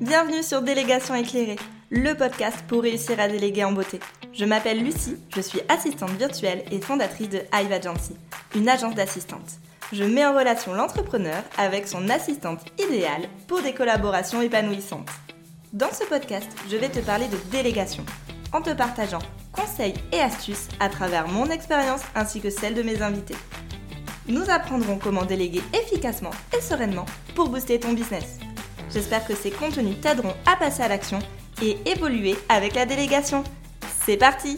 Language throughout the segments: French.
Bienvenue sur Délégation éclairée, le podcast pour réussir à déléguer en beauté. Je m'appelle Lucie, je suis assistante virtuelle et fondatrice de Hive Agency, une agence d'assistante. Je mets en relation l'entrepreneur avec son assistante idéale pour des collaborations épanouissantes. Dans ce podcast, je vais te parler de délégation, en te partageant conseils et astuces à travers mon expérience ainsi que celle de mes invités. Nous apprendrons comment déléguer efficacement et sereinement pour booster ton business. J'espère que ces contenus t'aideront à passer à l'action et évoluer avec la délégation. C'est parti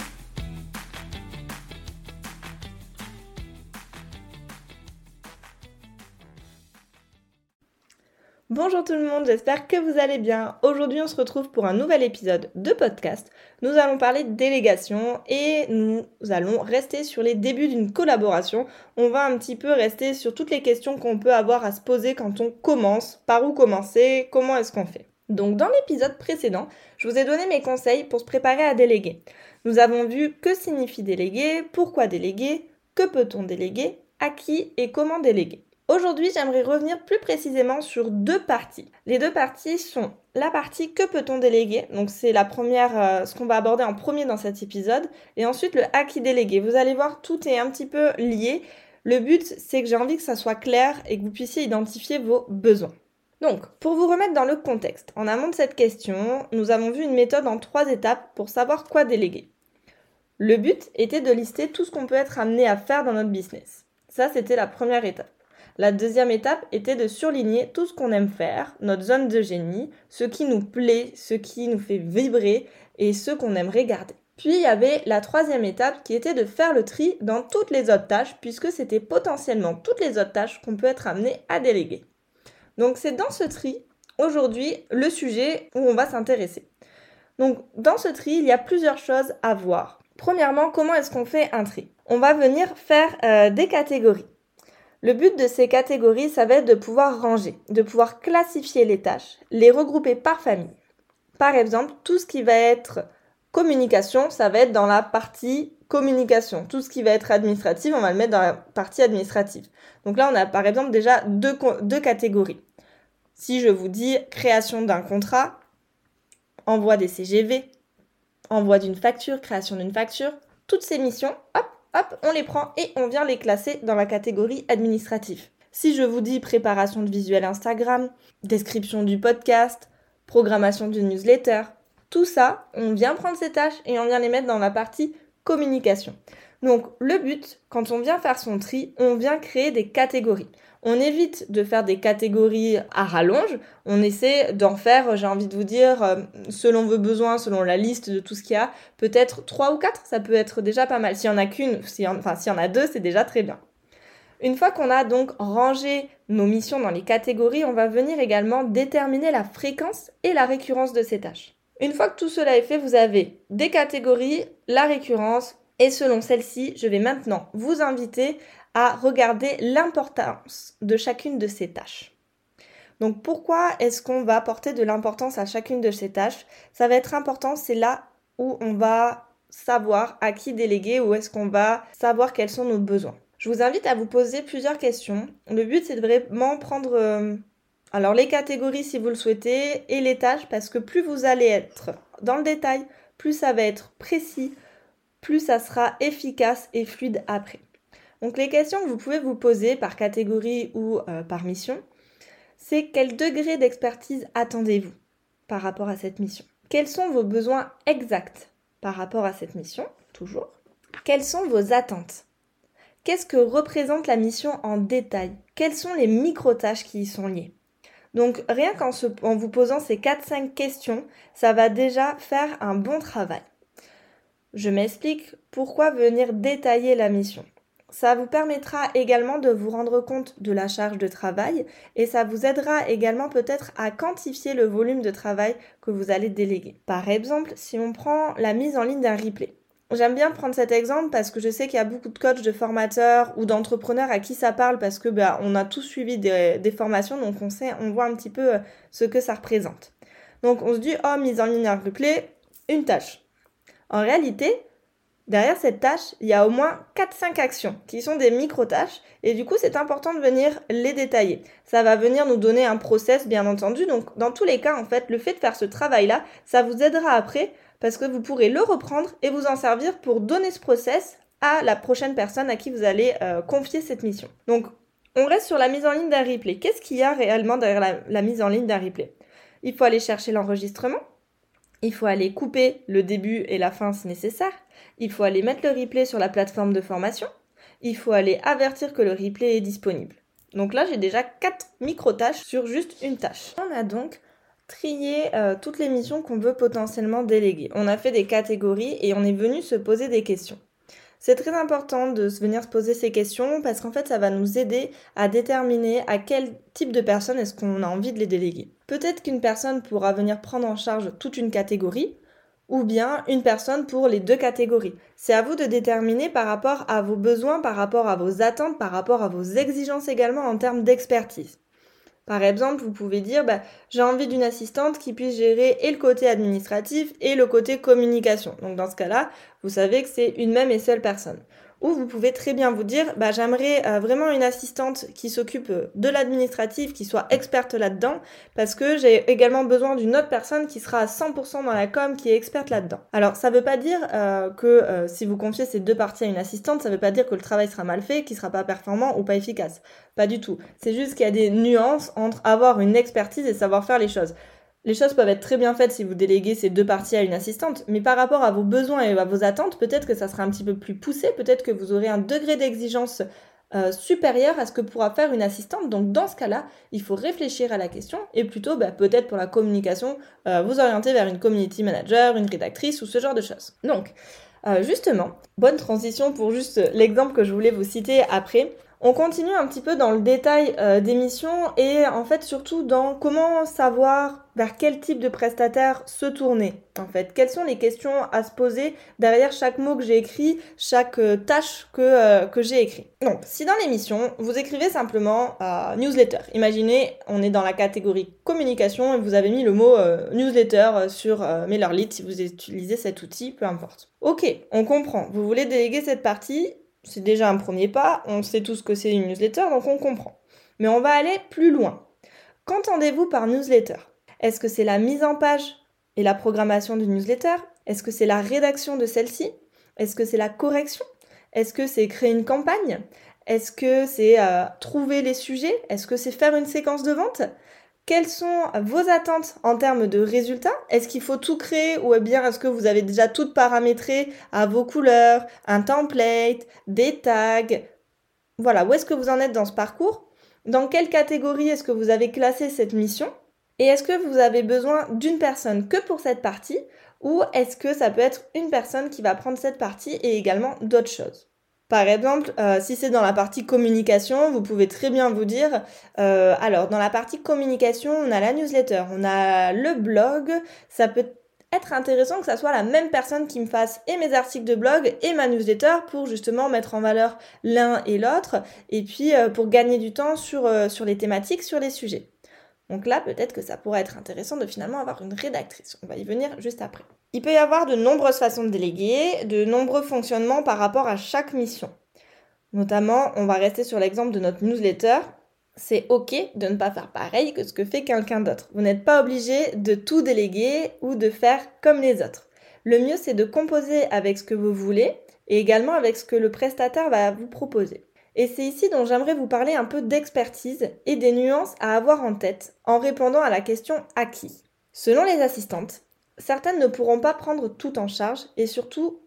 Bonjour tout le monde, j'espère que vous allez bien. Aujourd'hui on se retrouve pour un nouvel épisode de podcast. Nous allons parler de délégation et nous allons rester sur les débuts d'une collaboration. On va un petit peu rester sur toutes les questions qu'on peut avoir à se poser quand on commence, par où commencer, comment est-ce qu'on fait? Donc dans l'épisode précédent, je vous ai donné mes conseils pour se préparer à déléguer. Nous avons vu que signifie déléguer, pourquoi déléguer, que peut-on déléguer, à qui et comment déléguer. Aujourd'hui, j'aimerais revenir plus précisément sur deux parties. Les deux parties sont la partie que peut-on déléguer, donc c'est la première, euh, ce qu'on va aborder en premier dans cet épisode, et ensuite le à qui déléguer? Vous allez voir, tout est un petit peu lié. Le but, c'est que j'ai envie que ça soit clair et que vous puissiez identifier vos besoins. Donc, pour vous remettre dans le contexte, en amont de cette question, nous avons vu une méthode en trois étapes pour savoir quoi déléguer. Le but était de lister tout ce qu'on peut être amené à faire dans notre business. Ça, c'était la première étape. La deuxième étape était de surligner tout ce qu'on aime faire, notre zone de génie, ce qui nous plaît, ce qui nous fait vibrer et ce qu'on aimerait garder. Puis il y avait la troisième étape qui était de faire le tri dans toutes les autres tâches puisque c'était potentiellement toutes les autres tâches qu'on peut être amené à déléguer. Donc c'est dans ce tri aujourd'hui le sujet où on va s'intéresser. Donc dans ce tri, il y a plusieurs choses à voir. Premièrement, comment est-ce qu'on fait un tri? On va venir faire euh, des catégories. Le but de ces catégories, ça va être de pouvoir ranger, de pouvoir classifier les tâches, les regrouper par famille. Par exemple, tout ce qui va être communication, ça va être dans la partie communication. Tout ce qui va être administratif, on va le mettre dans la partie administrative. Donc là, on a par exemple déjà deux, catégories. Si je vous dis création d'un contrat, envoi des CGV, envoi d'une facture, création d'une facture, toutes ces missions, hop, hop, on les prend et on vient les classer dans la catégorie administratif. Si je vous dis préparation de visuel Instagram, description du podcast, programmation d'une newsletter, tout ça, on vient prendre ces tâches et on vient les mettre dans la partie communication. Donc le but, quand on vient faire son tri, on vient créer des catégories. On évite de faire des catégories à rallonge, on essaie d'en faire, j'ai envie de vous dire, euh, selon vos besoins, selon la liste de tout ce qu'il y a, peut-être trois ou quatre, ça peut être déjà pas mal. S'il y en a qu'une, enfin s'il y en a deux, c'est déjà très bien. Une fois qu'on a donc rangé nos missions dans les catégories, on va venir également déterminer la fréquence et la récurrence de ces tâches. Une fois que tout cela est fait, vous avez des catégories, la récurrence, et selon celle-ci, je vais maintenant vous inviter à regarder l'importance de chacune de ces tâches. Donc pourquoi est-ce qu'on va apporter de l'importance à chacune de ces tâches? Ça va être important, c'est là où on va savoir à qui déléguer, où est-ce qu'on va savoir quels sont nos besoins. Je vous invite à vous poser plusieurs questions. Le but c'est de vraiment prendre euh, alors les catégories si vous le souhaitez et les tâches parce que plus vous allez être dans le détail, plus ça va être précis, plus ça sera efficace et fluide après. Donc les questions que vous pouvez vous poser par catégorie ou euh, par mission, c'est quel degré d'expertise attendez-vous par rapport à cette mission? Quels sont vos besoins exacts par rapport à cette mission? Toujours. Quelles sont vos attentes? Qu'est-ce que représente la mission en détail? Quelles sont les micro-tâches qui y sont liées? Donc rien qu'en en vous posant ces 4-5 questions, ça va déjà faire un bon travail. Je m'explique pourquoi venir détailler la mission. Ça vous permettra également de vous rendre compte de la charge de travail et ça vous aidera également peut-être à quantifier le volume de travail que vous allez déléguer. Par exemple, si on prend la mise en ligne d'un replay. J'aime bien prendre cet exemple parce que je sais qu'il y a beaucoup de coachs, de formateurs ou d'entrepreneurs à qui ça parle parce que bah, on a tous suivi des, formations donc on sait, on voit un petit peu euh, ce que ça représente. Donc on se dit oh mise en ligne d'un replay, une tâche. En réalité, Derrière cette tâche, il y a au moins 4-5 actions qui sont des micro-tâches et du coup c'est important de venir les détailler. Ça va venir nous donner un process bien entendu. Donc dans tous les cas en fait le fait de faire ce travail-là, ça vous aidera après parce que vous pourrez le reprendre et vous en servir pour donner ce process à la prochaine personne à qui vous allez euh, confier cette mission. Donc on reste sur la mise en ligne d'un replay. Qu'est-ce qu'il y a réellement derrière la mise en ligne d'un replay? Il faut aller chercher l'enregistrement, il faut aller couper le début et la fin si nécessaire. Il faut aller mettre le replay sur la plateforme de formation. Il faut aller avertir que le replay est disponible. Donc là, j'ai déjà 4 micro-tâches sur juste une tâche. On a donc trié euh, toutes les missions qu'on veut potentiellement déléguer. On a fait des catégories et on est venu se poser des questions. C'est très important de venir se poser ces questions parce qu'en fait, ça va nous aider à déterminer à quel type de personne est-ce qu'on a envie de les déléguer. Peut-être qu'une personne pourra venir prendre en charge toute une catégorie ou bien une personne pour les deux catégories. C'est à vous de déterminer par rapport à vos besoins, par rapport à vos attentes, par rapport à vos exigences également en termes d'expertise. Par exemple, vous pouvez dire bah, j'ai envie d'une assistante qui puisse gérer et le côté administratif et le côté communication. Donc dans ce cas-là, vous savez que c'est une même et seule personne. Ou vous pouvez très bien vous dire, bah, j'aimerais euh, vraiment une assistante qui s'occupe euh, de l'administratif, qui soit experte là-dedans, parce que j'ai également besoin d'une autre personne qui sera à 100% dans la com, qui est experte là-dedans. Alors ça ne veut pas dire euh, que si vous confiez ces deux parties à une assistante, ça ne veut pas dire que le travail sera mal fait, qu'il sera pas performant ou pas efficace. Pas du tout. C'est juste qu'il y a des nuances entre avoir une expertise et savoir faire les choses. Les choses peuvent être très bien faites si vous déléguez ces deux parties à une assistante, mais par rapport à vos besoins et à vos attentes, peut-être que ça sera un petit peu plus poussé, peut-être que vous aurez un degré d'exigence euh, supérieur à ce que pourra faire une assistante. Donc dans ce cas-là, il faut réfléchir à la question et plutôt bah, peut-être pour la communication, euh, vous orienter vers une community manager, une rédactrice ou ce genre de choses. Donc euh, justement, bonne transition pour juste l'exemple que je voulais vous citer après. On continue un petit peu dans le détail euh, des missions et en fait surtout dans comment savoir vers quel type de prestataire se tourner. En fait, quelles sont les questions à se poser derrière chaque mot que j'ai écrit, chaque euh, tâche que, euh, que j'ai écrit. Donc, si dans l'émission, vous écrivez simplement newsletter, imaginez, on est dans la catégorie communication et vous avez mis le mot newsletter sur MailerLite si vous utilisez cet outil, peu importe. Ok, on comprend. Vous voulez déléguer cette partie c'est déjà un premier pas, on sait tous que c'est une newsletter, donc on comprend. Mais on va aller plus loin. Qu'entendez-vous par newsletter? Est-ce que c'est la mise en page et la programmation d'une newsletter? Est-ce que c'est la rédaction de celle-ci? Est-ce que c'est la correction? Est-ce que c'est créer une campagne? Est-ce que c'est euh, trouver les sujets? Est-ce que c'est faire une séquence de vente? Quelles sont vos attentes en termes de résultats? Est-ce qu'il faut tout créer ou bien est-ce que vous avez déjà tout paramétré à vos couleurs, un template, des tags? Voilà, où est-ce que vous en êtes dans ce parcours? Dans quelle catégorie est-ce que vous avez classé cette mission? Et est-ce que vous avez besoin d'une personne que pour cette partie? Ou est-ce que ça peut être une personne qui va prendre cette partie et également d'autres choses? Par exemple, euh, si c'est dans la partie communication, vous pouvez très bien vous dire, euh, alors dans la partie communication, on a la newsletter, on a le blog, ça peut être intéressant que ça soit la même personne qui me fasse et mes articles de blog et ma newsletter pour justement mettre en valeur l'un et l'autre et puis euh, pour gagner du temps sur, sur les thématiques, sur les sujets. Donc là, peut-être que ça pourrait être intéressant de finalement avoir une rédactrice. On va y venir juste après. Il peut y avoir de nombreuses façons de déléguer, de nombreux fonctionnements par rapport à chaque mission. Notamment, on va rester sur l'exemple de notre newsletter. C'est ok de ne pas faire pareil que ce que fait quelqu'un d'autre. Vous n'êtes pas obligé de tout déléguer ou de faire comme les autres. Le mieux, c'est de composer avec ce que vous voulez et également avec ce que le prestataire va vous proposer. Et c'est ici dont j'aimerais vous parler un peu d'expertise et des nuances à avoir en tête en répondant à la question à qui. Selon les assistantes, certaines ne pourront pas prendre tout en charge et surtout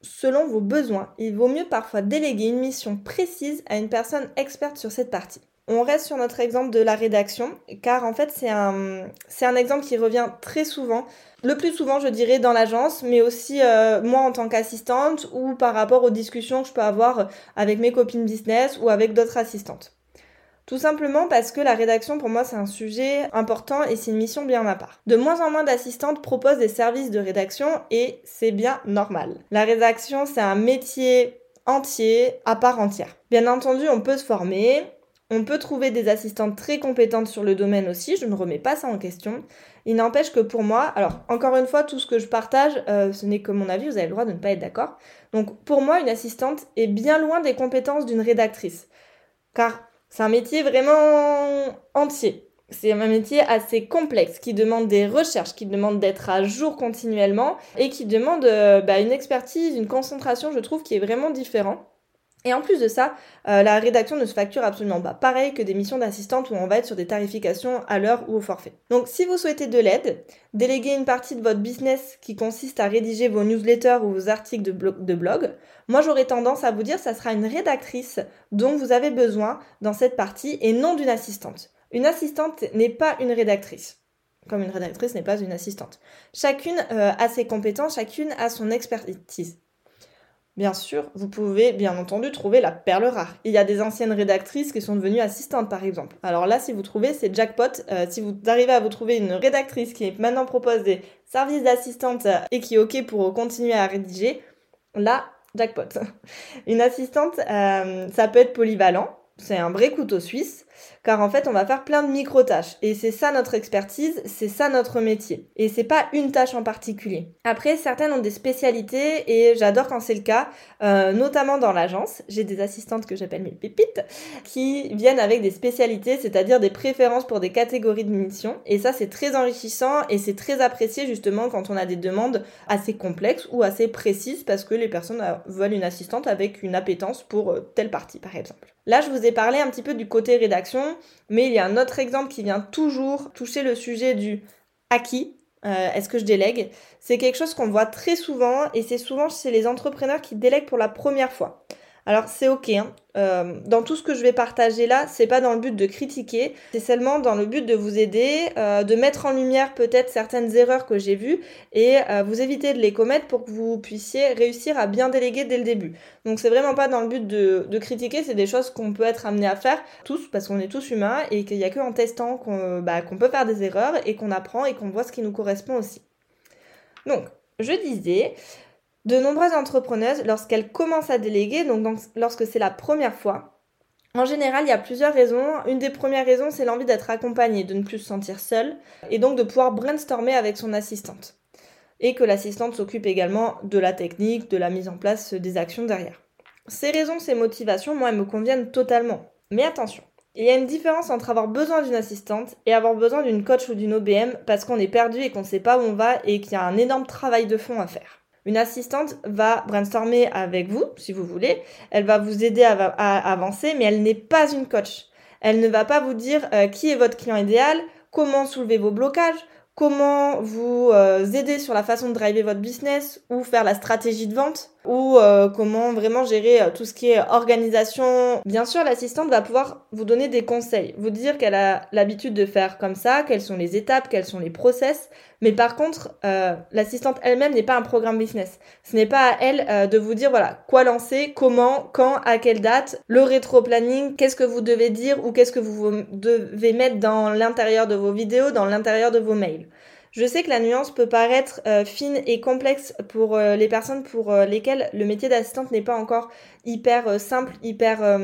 selon vos besoins. Il vaut mieux parfois déléguer une mission précise à une personne experte sur cette partie. On reste sur notre exemple de la rédaction, car en fait c'est un, exemple qui revient très souvent, le plus souvent je dirais dans l'agence, mais aussi euh, moi en tant qu'assistante ou par rapport aux discussions que je peux avoir avec mes copines business ou avec d'autres assistantes. Tout simplement parce que la rédaction pour moi c'est un sujet important et c'est une mission bien à part. De moins en moins d'assistantes proposent des services de rédaction et c'est bien normal. La rédaction c'est un métier entier à part entière. Bien entendu on peut se former, On peut trouver des assistantes très compétentes sur le domaine aussi, je ne remets pas ça en question. Il n'empêche que pour moi, alors encore une fois, tout ce que je partage, euh, ce n'est que mon avis, vous avez le droit de ne pas être d'accord. Donc pour moi, une assistante est bien loin des compétences d'une rédactrice. Car c'est un métier vraiment entier. C'est un métier assez complexe qui demande des recherches, qui demande d'être à jour continuellement et qui demande euh, bah, une expertise, une concentration, je trouve, qui est vraiment différent. Et en plus de ça, euh, la rédaction ne se facture absolument pas. Pareil que des missions d'assistante où on va être sur des tarifications à l'heure ou au forfait. Donc si vous souhaitez de l'aide, déléguer une partie de votre business qui consiste à rédiger vos newsletters ou vos articles de, blog, moi j'aurais tendance à vous dire que ça sera une rédactrice dont vous avez besoin dans cette partie et non d'une assistante. Une assistante n'est pas une rédactrice comme une rédactrice n'est pas une assistante. Chacune euh, a ses compétences, chacune a son expertise. Bien sûr, vous pouvez bien entendu trouver la perle rare. Il y a des anciennes rédactrices qui sont devenues assistantes par exemple. Alors là, si vous trouvez, c'est jackpot. Euh, si vous arrivez à vous trouver une rédactrice qui maintenant propose des services d'assistante euh, et qui est OK pour continuer à rédiger, là, jackpot. Une assistante, euh, ça peut être polyvalent. C'est un vrai couteau suisse car en fait on va faire plein de micro-tâches. Et c'est ça notre expertise, c'est ça notre métier. Et c'est pas une tâche en particulier. Après certaines ont des spécialités et j'adore quand c'est le cas, euh, notamment dans l'agence, j'ai des assistantes que j'appelle mes pépites qui viennent avec des spécialités, c'est-à-dire des préférences pour des catégories de missions. Et ça c'est très enrichissant et c'est très apprécié justement quand on a des demandes assez complexes ou assez précises parce que les personnes euh, veulent une assistante avec une appétence pour euh, telle partie par exemple. Là je vous ai parlé un petit peu du côté rédaction mais il y a un autre exemple qui vient toujours toucher le sujet du acquis. Euh, est-ce que je délègue? C'est quelque chose qu'on voit très souvent et c'est souvent chez les entrepreneurs qui délèguent pour la première fois. Alors c'est ok, hein. euh, dans tout ce que je vais partager là, c'est pas dans le but de critiquer, c'est seulement dans le but de vous aider, euh, de mettre en lumière peut-être certaines erreurs que j'ai vues et euh, vous éviter de les commettre pour que vous puissiez réussir à bien déléguer dès le début. Donc c'est vraiment pas dans le but de, critiquer, c'est des choses qu'on peut être amené à faire tous parce qu'on est tous humains et qu'il n'y a que en testant bah, qu'on peut faire des erreurs et qu'on apprend et qu'on voit ce qui nous correspond aussi. Donc je disais, de nombreuses entrepreneuses, lorsqu'elles commencent à déléguer, donc, lorsque c'est la première fois, en général, il y a plusieurs raisons. Une des premières raisons, c'est l'envie d'être accompagnée, de ne plus se sentir seule, et donc de pouvoir brainstormer avec son assistante. Et que l'assistante s'occupe également de la technique, de la mise en place des actions derrière. Ces raisons, ces motivations, moi, elles me conviennent totalement. Mais attention, il y a une différence entre avoir besoin d'une assistante et avoir besoin d'une coach ou d'une OBM parce qu'on est perdu et qu'on ne sait pas où on va et qu'il y a un énorme travail de fond à faire. Une assistante va brainstormer avec vous, si vous voulez. Elle va vous aider à, avancer, mais elle n'est pas une coach. Elle ne va pas vous dire euh, qui est votre client idéal, comment soulever vos blocages, comment vous euh, aider sur la façon de driver votre business ou faire la stratégie de vente ou euh, comment vraiment gérer euh, tout ce qui est organisation. Bien sûr, l'assistante va pouvoir vous donner des conseils, vous dire qu'elle a l'habitude de faire comme ça, quelles sont les étapes, quels sont les process. Mais par contre, l'assistante elle-même n'est pas un programme business. Ce n'est pas à elle de vous dire voilà quoi lancer, comment, quand, à quelle date, le rétro-planning, qu'est-ce que vous devez dire ou qu'est-ce que vous devez mettre dans l'intérieur de vos vidéos, dans l'intérieur de vos mails. Je sais que la nuance peut paraître euh, fine et complexe pour euh, les personnes pour euh, lesquelles le métier d'assistante n'est pas encore hyper simple, hyper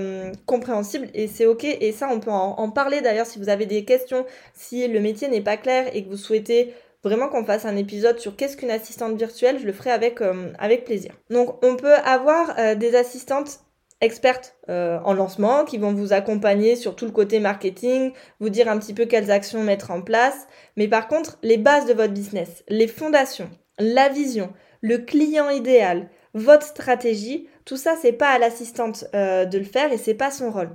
compréhensible et c'est ok et ça on peut en, parler d'ailleurs si vous avez des questions, si le métier n'est pas clair et que vous souhaitez vraiment qu'on fasse un épisode sur qu'est-ce qu'une assistante virtuelle, je le ferai avec, avec plaisir. Donc on peut avoir des assistantes expertes euh, en lancement qui vont vous accompagner sur tout le côté marketing, vous dire un petit peu quelles actions mettre en place. Mais par contre, les bases de votre business, les fondations, la vision, le client idéal, votre stratégie, tout ça, c'est pas à l'assistante euh, de le faire et c'est pas son rôle.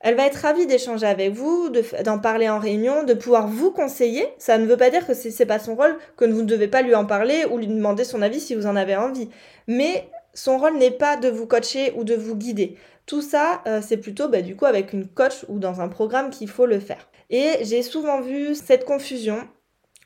Elle va être ravie d'échanger avec vous, d'en parler en réunion, de pouvoir vous conseiller. Ça ne veut pas dire que c'est pas son rôle, que vous ne devez pas lui en parler ou lui demander son avis si vous en avez envie. Mais son rôle n'est pas de vous coacher ou de vous guider. Tout ça, euh, c'est plutôt bah, du coup avec une coach ou dans un programme qu'il faut le faire. Et j'ai souvent vu cette confusion.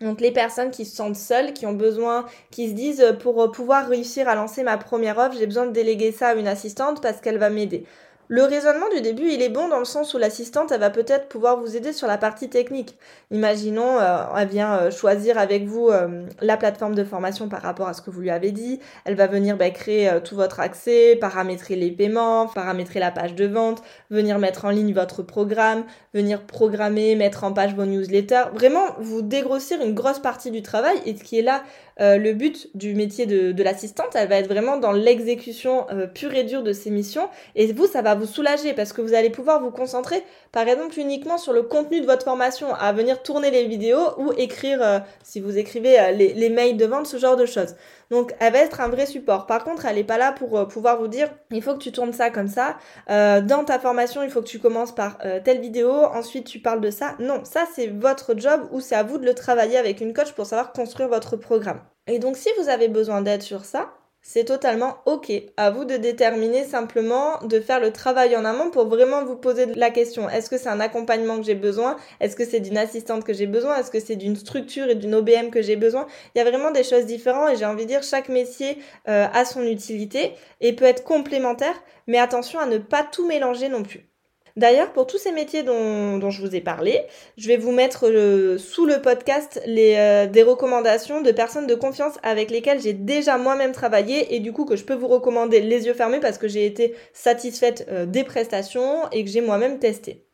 Donc les personnes qui se sentent seules, qui ont besoin, qui se disent euh, pour pouvoir réussir à lancer ma première offre, j'ai besoin de déléguer ça à une assistante parce qu'elle va m'aider. Le raisonnement du début, il est bon dans le sens où l'assistante, elle va peut-être pouvoir vous aider sur la partie technique. Imaginons, euh, elle vient euh, choisir avec vous euh, la plateforme de formation par rapport à ce que vous lui avez dit. Elle va venir bah, créer tout votre accès, paramétrer les paiements, paramétrer la page de vente, venir mettre en ligne votre programme, venir programmer, mettre en page vos newsletters. Vraiment, vous dégrossir une grosse partie du travail et ce qui est là le but du métier de, l'assistante, elle va être vraiment dans l'exécution pure et dure de ces missions. Et vous, ça va vous soulager parce que vous allez pouvoir vous concentrer, par exemple, uniquement sur le contenu de votre formation, à venir tourner les vidéos ou écrire, euh, si vous écrivez les, les, mails de vente, ce genre de choses. Donc, elle va être un vrai support. Par contre, elle n'est pas là pour pouvoir vous dire, il faut que tu tournes ça comme ça. dans ta formation, il faut que tu commences par telle vidéo, ensuite tu parles de ça. Non, ça c'est votre job ou c'est à vous de le travailler avec une coach pour savoir construire votre programme. Et donc si vous avez besoin d'aide sur ça, c'est totalement ok. À vous de déterminer simplement de faire le travail en amont pour vraiment vous poser la question. Est-ce que c'est un accompagnement que j'ai besoin? Est-ce que c'est d'une assistante que j'ai besoin? Est-ce que c'est d'une structure et d'une OBM que j'ai besoin? Il y a vraiment des choses différentes et j'ai envie de dire chaque métier euh, a son utilité et peut être complémentaire, mais attention à ne pas tout mélanger non plus. D'ailleurs, pour tous ces métiers dont, je vous ai parlé, je vais vous mettre euh, sous le podcast euh, des recommandations de personnes de confiance avec lesquelles j'ai déjà moi-même travaillé et du coup que je peux vous recommander les yeux fermés parce que j'ai été satisfaite euh, des prestations et que j'ai moi-même testé.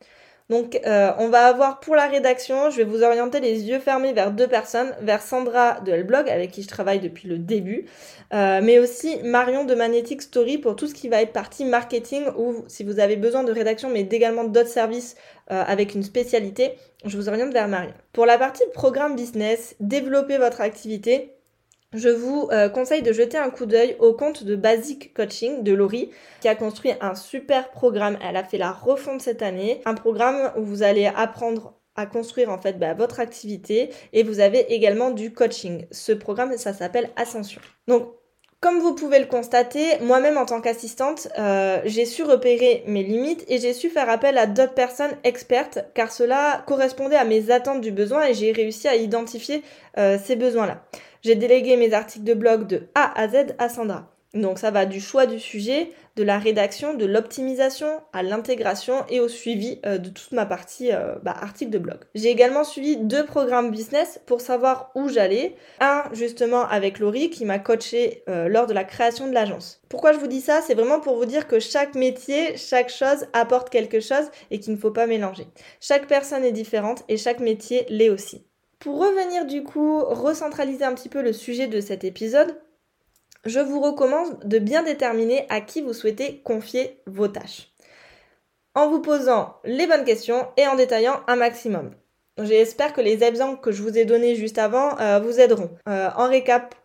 Donc euh, on va avoir pour la rédaction, je vais vous orienter les yeux fermés vers deux personnes, vers Sandra de Hellblog avec qui je travaille depuis le début, euh, mais aussi Marion de Magnetic Story pour tout ce qui va être partie marketing ou si vous avez besoin de rédaction mais également d'autres services euh, avec une spécialité, je vous oriente vers Marion. Pour la partie programme business, développer votre activité, je vous euh, conseille de jeter un coup d'œil au compte de Basic Coaching de Laurie, qui a construit un super programme. Elle a fait la refonte cette année, un programme où vous allez apprendre à construire en fait bah, votre activité et vous avez également du coaching. Ce programme, ça s'appelle Ascension. Donc comme vous pouvez le constater, moi-même en tant qu'assistante, euh, j'ai su repérer mes limites et j'ai su faire appel à d'autres personnes expertes car cela correspondait à mes attentes du besoin et j'ai réussi à identifier euh, ces besoins-là. J'ai délégué mes articles de blog de A à Z à Sandra. Donc ça va du choix du sujet, de la rédaction, de l'optimisation à l'intégration et au suivi euh, de toute ma partie euh, bah, article de blog. J'ai également suivi deux programmes business pour savoir où j'allais. Un justement avec Laurie qui m'a coaché euh, lors de la création de l'agence. Pourquoi je vous dis ça? C'est vraiment pour vous dire que chaque métier, chaque chose apporte quelque chose et qu'il ne faut pas mélanger. Chaque personne est différente et chaque métier l'est aussi. Pour revenir du coup, recentraliser un petit peu le sujet de cet épisode, je vous recommande de bien déterminer à qui vous souhaitez confier vos tâches. En vous posant les bonnes questions et en détaillant un maximum. J'espère que les exemples que je vous ai donnés juste avant euh, vous aideront. Euh, en récap,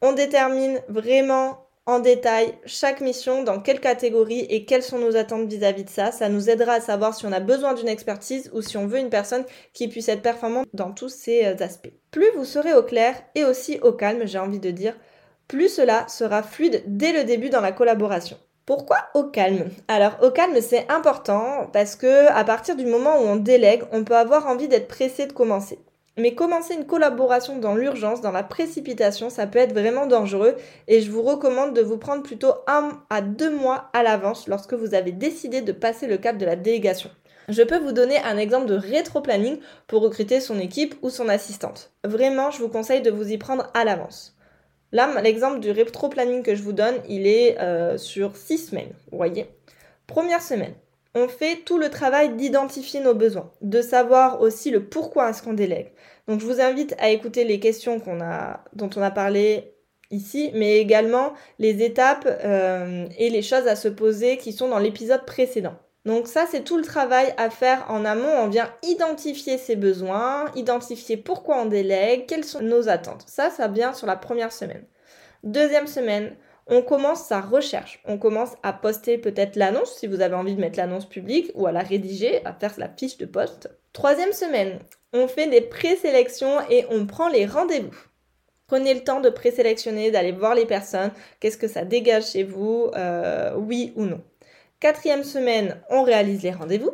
on détermine vraiment en détail chaque mission, dans quelle catégorie et quelles sont nos attentes vis-à-vis de ça. Ça nous aidera à savoir si on a besoin d'une expertise ou si on veut une personne qui puisse être performante dans tous ces euh, aspects. Plus vous serez au clair et aussi au calme, j'ai envie de dire, plus cela sera fluide dès le début dans la collaboration. Pourquoi au calme? Alors au calme c'est important parce que à partir du moment où on délègue, on peut avoir envie d'être pressé de commencer. Mais commencer une collaboration dans l'urgence, dans la précipitation, ça peut être vraiment dangereux et je vous recommande de vous prendre plutôt un à deux mois à l'avance lorsque vous avez décidé de passer le cap de la délégation. Je peux vous donner un exemple de rétro-planning pour recruter son équipe ou son assistante. Vraiment, je vous conseille de vous y prendre à l'avance. Là, l'exemple du rétro-planning que je vous donne, il est euh, sur six semaines, vous voyez. Première semaine, on fait tout le travail d'identifier nos besoins, de savoir aussi le pourquoi est-ce qu'on délègue. Donc je vous invite à écouter les questions dont on a parlé ici, mais également les étapes euh, et les choses à se poser qui sont dans l'épisode précédent. Donc ça, c'est tout le travail à faire en amont. On vient identifier ses besoins, identifier pourquoi on délègue, quelles sont nos attentes. Ça, ça vient sur la première semaine. Deuxième semaine, on commence sa recherche. On commence à poster peut-être l'annonce si vous avez envie de mettre l'annonce publique ou à la rédiger, à faire la fiche de poste. Troisième semaine, on fait des présélections et on prend les rendez-vous. Prenez le temps de présélectionner, d'aller voir les personnes, qu'est-ce que ça dégage chez vous, euh, oui ou non. Quatrième semaine, on réalise les rendez-vous.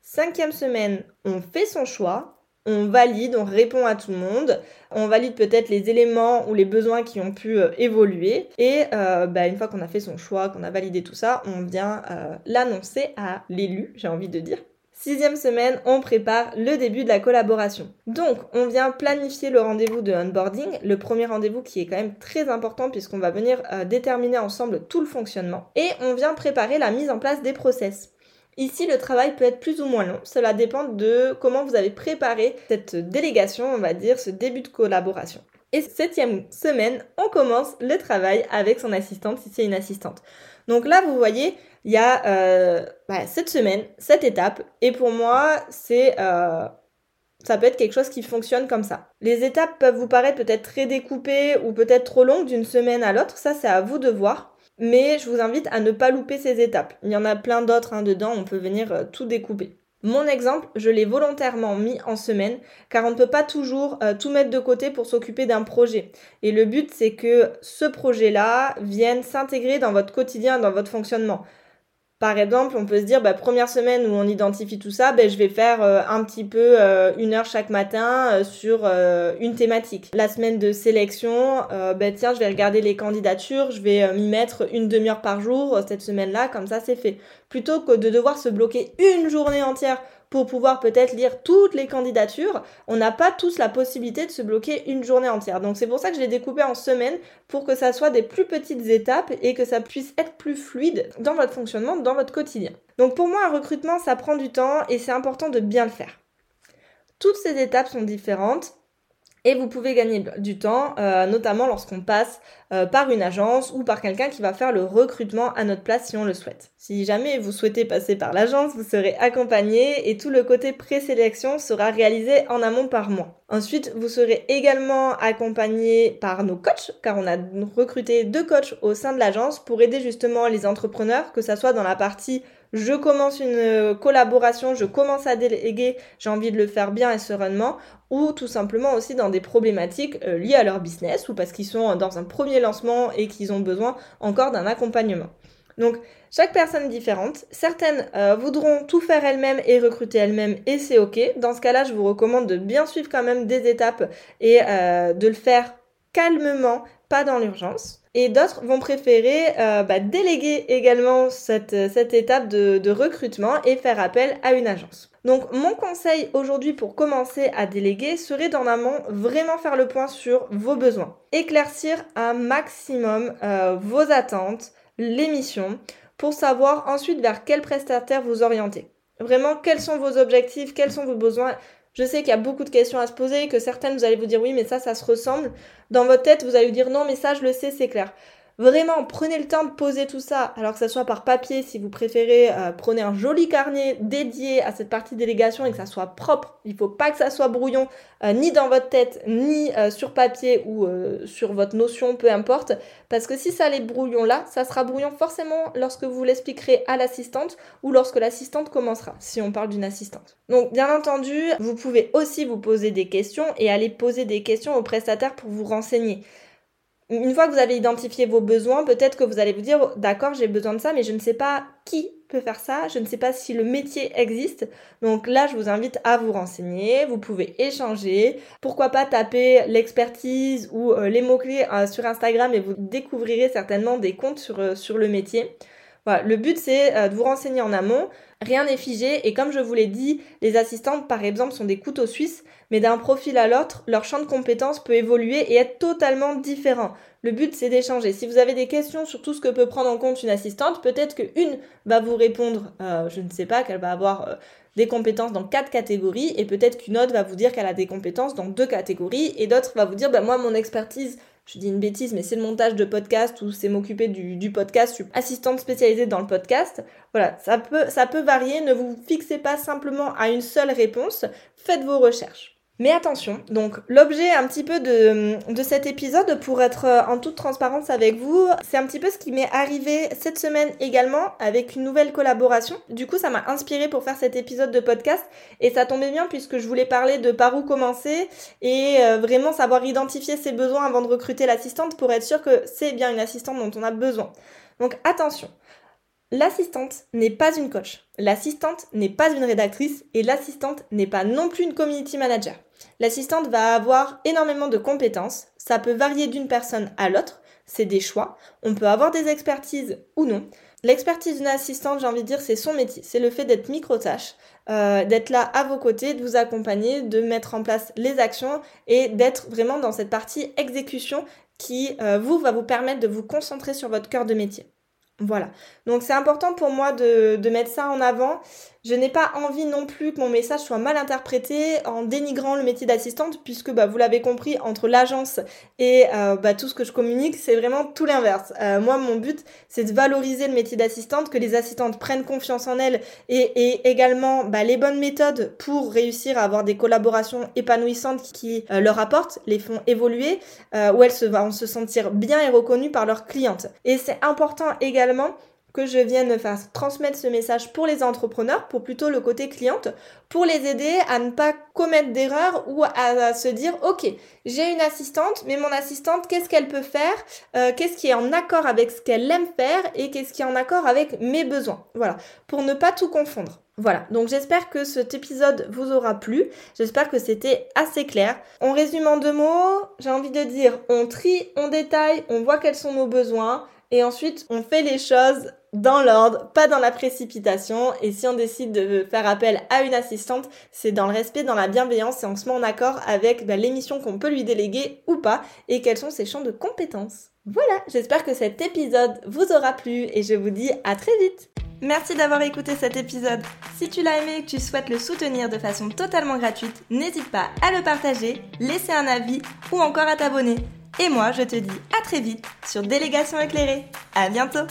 Cinquième semaine, on fait son choix. On valide, on répond à tout le monde, on valide peut-être les éléments ou les besoins qui ont pu euh, évoluer, et euh, bah, une fois qu'on a fait son choix, qu'on a validé tout ça, on vient euh, l'annoncer à l'élu, j'ai envie de dire. Sixième semaine, on prépare le début de la collaboration. Donc, on vient planifier le rendez-vous de onboarding, le premier rendez-vous qui est quand même très important puisqu'on va venir déterminer ensemble tout le fonctionnement. Et on vient préparer la mise en place des process. Ici, le travail peut être plus ou moins long. Cela dépend de comment vous avez préparé cette délégation, on va dire, ce début de collaboration. Et septième semaine, on commence le travail avec son assistante, si c'est une assistante. Donc là, vous voyez, il y a euh, bah, cette semaine, cette étape, et pour moi, c'est euh, ça peut être quelque chose qui fonctionne comme ça. Les étapes peuvent vous paraître peut-être très découpées ou peut-être trop longues d'une semaine à l'autre. Ça, c'est à vous de voir mais je vous invite à ne pas louper ces étapes. Il y en a plein d'autres hein, dedans, on peut venir euh, tout découper. Mon exemple, je l'ai volontairement mis en semaine car on ne peut pas toujours euh, tout mettre de côté pour s'occuper d'un projet. Et le but, c'est que ce projet-là vienne s'intégrer dans votre quotidien, dans votre fonctionnement. Par exemple, on peut se dire, bah, première semaine où on identifie tout ça, bah, je vais faire euh, un petit peu euh, une heure chaque matin euh, sur une thématique. La semaine de sélection, bah, tiens, je vais regarder les candidatures, je vais m'y mettre une demi-heure par jour cette semaine-là, comme ça c'est fait. Plutôt que de devoir se bloquer une journée entière pour pouvoir peut-être lire toutes les candidatures, on n'a pas tous la possibilité de se bloquer une journée entière. Donc c'est pour ça que je l'ai découpé en semaines pour que ça soit des plus petites étapes et que ça puisse être plus fluide dans votre fonctionnement, dans votre quotidien. Donc pour moi, un recrutement, ça prend du temps et c'est important de bien le faire. Toutes ces étapes sont différentes et vous pouvez gagner du temps, euh, notamment lorsqu'on passe euh, par une agence ou par quelqu'un qui va faire le recrutement à notre place si on le souhaite. Si jamais vous souhaitez passer par l'agence, vous serez accompagné et tout le côté présélection sera réalisé en amont par moi. Ensuite, vous serez également accompagné par nos coachs, car on a recruté deux coachs au sein de l'agence pour aider justement les entrepreneurs, que ça soit dans la partie je commence une euh, collaboration, je commence à déléguer, j'ai envie de le faire bien et sereinement, ou tout simplement aussi dans des problématiques euh, liées à leur business, ou parce qu'ils sont dans un premier lancement et qu'ils ont besoin encore d'un accompagnement. Donc, chaque personne différente. Certaines euh, voudront tout faire elles-mêmes et recruter elles-mêmes et c'est ok. Dans ce cas-là, je vous recommande de bien suivre quand même des étapes et de le faire calmement, pas dans l'urgence. Et d'autres vont préférer euh, bah, déléguer également cette, étape de, de, recrutement et faire appel à une agence. Donc mon conseil aujourd'hui pour commencer à déléguer serait d'en amont vraiment faire le point sur vos besoins. Éclaircir un maximum euh, vos attentes, les missions, pour savoir ensuite vers quel prestataire vous orienter. Vraiment, quels sont vos objectifs, quels sont vos besoins je sais qu'il y a beaucoup de questions à se poser, que certaines vous allez vous dire oui mais ça ça se ressemble. Dans votre tête vous allez vous dire non mais ça je le sais c'est clair. Vraiment, prenez le temps de poser tout ça, alors que ça soit par papier, si vous préférez, euh, prenez un joli carnet dédié à cette partie délégation et que ça soit propre. Il ne faut pas que ça soit brouillon, euh, ni dans votre tête, ni euh, sur papier ou sur votre notion, peu importe. Parce que si ça les brouillon là, ça sera brouillon forcément lorsque vous l'expliquerez à l'assistante ou lorsque l'assistante commencera, si on parle d'une assistante. Donc, bien entendu, vous pouvez aussi vous poser des questions et aller poser des questions aux prestataires pour vous renseigner. Une fois que vous avez identifié vos besoins, peut-être que vous allez vous dire, d'accord, j'ai besoin de ça, mais je ne sais pas qui peut faire ça, je ne sais pas si le métier existe. Donc là, je vous invite à vous renseigner, vous pouvez échanger, pourquoi pas taper l'expertise ou euh, les mots-clés euh, sur Instagram et vous découvrirez certainement des comptes sur, euh, sur le métier. Voilà, le but c'est de vous renseigner en amont, rien n'est figé et comme je vous l'ai dit, les assistantes par exemple sont des couteaux suisses, mais d'un profil à l'autre, leur champ de compétences peut évoluer et être totalement différent. Le but, c'est d'échanger. Si vous avez des questions sur tout ce que peut prendre en compte une assistante, peut-être qu'une va vous répondre, euh, je ne sais pas, qu'elle va avoir euh, des compétences dans quatre catégories, et peut-être qu'une autre va vous dire qu'elle a des compétences dans deux catégories, et d'autres va vous dire, bah, moi, mon expertise, je dis une bêtise, mais c'est le montage de podcast ou c'est m'occuper du, podcast. Je suis assistante spécialisée dans le podcast. Voilà, ça peut, ça peut varier. Ne vous fixez pas simplement à une seule réponse. Faites vos recherches. Mais attention, donc l'objet un petit peu de, de, cet épisode, pour être euh, en toute transparence avec vous, c'est un petit peu ce qui m'est arrivé cette semaine également avec une nouvelle collaboration. Du coup, ça m'a inspiré pour faire cet épisode de podcast et ça tombait bien puisque je voulais parler de par où commencer et euh, vraiment savoir identifier ses besoins avant de recruter l'assistante pour être sûr que c'est bien une assistante dont on a besoin. Donc attention, L'assistante n'est pas une coach, l'assistante n'est pas une rédactrice et l'assistante n'est pas non plus une community manager. L'assistante va avoir énormément de compétences, ça peut varier d'une personne à l'autre, c'est des choix, on peut avoir des expertises ou non. L'expertise d'une assistante, j'ai envie de dire, c'est son métier, c'est le fait d'être micro-tâche, euh, d'être là à vos côtés, de vous accompagner, de mettre en place les actions et d'être vraiment dans cette partie exécution qui, euh, vous, va vous permettre de vous concentrer sur votre cœur de métier. Voilà. Donc c'est important pour moi de, de, mettre ça en avant. Je n'ai pas envie non plus que mon message soit mal interprété en dénigrant le métier d'assistante, puisque bah, vous l'avez compris, entre l'agence et euh, bah, tout ce que je communique, c'est vraiment tout l'inverse. Euh, moi, mon but, c'est de valoriser le métier d'assistante, que les assistantes prennent confiance en elles et, et également bah, les bonnes méthodes pour réussir à avoir des collaborations épanouissantes qui euh, leur apportent, les font évoluer, où elles se, vont se sentir bien et reconnues par leurs clientes. Et c'est important également que je vienne faire transmettre ce message pour les entrepreneurs, pour plutôt le côté cliente, pour les aider à ne pas commettre d'erreurs ou à, se dire ok j'ai une assistante mais mon assistante qu'est-ce qu'elle peut faire euh, qu'est-ce qui est en accord avec ce qu'elle aime faire et qu'est-ce qui est en accord avec mes besoins. Voilà. Pour ne pas tout confondre. Voilà, donc j'espère que cet épisode vous aura plu, j'espère que c'était assez clair. On résume en deux mots, j'ai envie de dire on trie, on détaille, on voit quels sont nos besoins, et ensuite on fait les choses dans l'ordre, pas dans la précipitation. Et si on décide de faire appel à une assistante, c'est dans le respect, dans la bienveillance et on se met en accord avec bah, l'émission qu'on peut lui déléguer ou pas et quels sont ses champs de compétences. Voilà, j'espère que cet épisode vous aura plu et je vous dis à très vite. Merci d'avoir écouté cet épisode. Si tu l'as aimé et que tu souhaites le soutenir de façon totalement gratuite, n'hésite pas à le partager, laisser un avis ou encore à t'abonner. Et moi, je te dis à très vite sur Délégation éclairée. À bientôt!